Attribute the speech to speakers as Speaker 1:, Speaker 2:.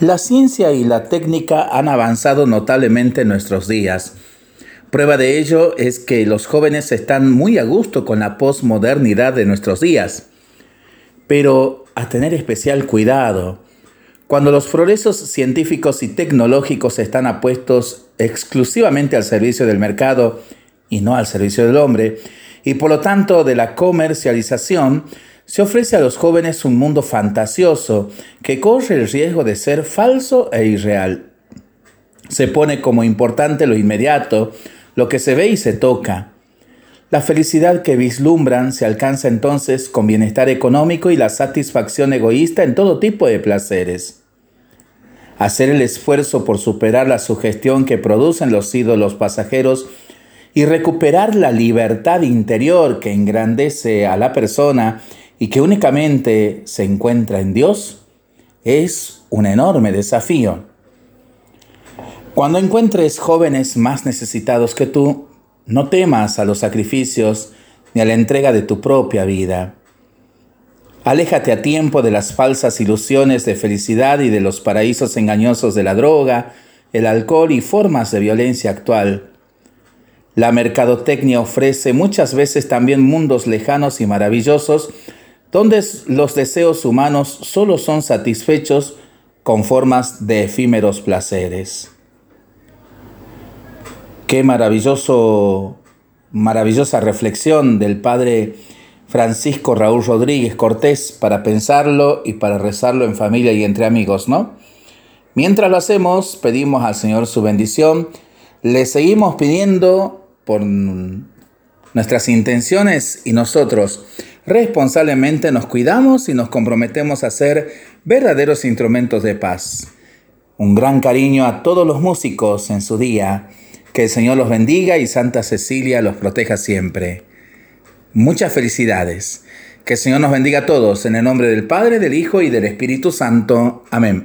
Speaker 1: La ciencia y la técnica han avanzado notablemente en nuestros días. Prueba de ello es que los jóvenes están muy a gusto con la posmodernidad de nuestros días. Pero a tener especial cuidado. Cuando los progresos científicos y tecnológicos están apuestos exclusivamente al servicio del mercado y no al servicio del hombre, y por lo tanto de la comercialización, se ofrece a los jóvenes un mundo fantasioso que corre el riesgo de ser falso e irreal. Se pone como importante lo inmediato, lo que se ve y se toca. La felicidad que vislumbran se alcanza entonces con bienestar económico y la satisfacción egoísta en todo tipo de placeres. Hacer el esfuerzo por superar la sugestión que producen los ídolos pasajeros y recuperar la libertad interior que engrandece a la persona y que únicamente se encuentra en Dios, es un enorme desafío. Cuando encuentres jóvenes más necesitados que tú, no temas a los sacrificios ni a la entrega de tu propia vida. Aléjate a tiempo de las falsas ilusiones de felicidad y de los paraísos engañosos de la droga, el alcohol y formas de violencia actual. La mercadotecnia ofrece muchas veces también mundos lejanos y maravillosos donde los deseos humanos solo son satisfechos con formas de efímeros placeres. Qué maravilloso, maravillosa reflexión del padre Francisco Raúl Rodríguez Cortés para pensarlo y para rezarlo en familia y entre amigos, ¿no? Mientras lo hacemos, pedimos al Señor su bendición, le seguimos pidiendo por nuestras intenciones y nosotros responsablemente nos cuidamos y nos comprometemos a ser verdaderos instrumentos de paz. Un gran cariño a todos los músicos en su día. Que el Señor los bendiga y Santa Cecilia los proteja siempre. Muchas felicidades. Que el Señor nos bendiga a todos en el nombre del Padre, del Hijo y del Espíritu Santo. Amén.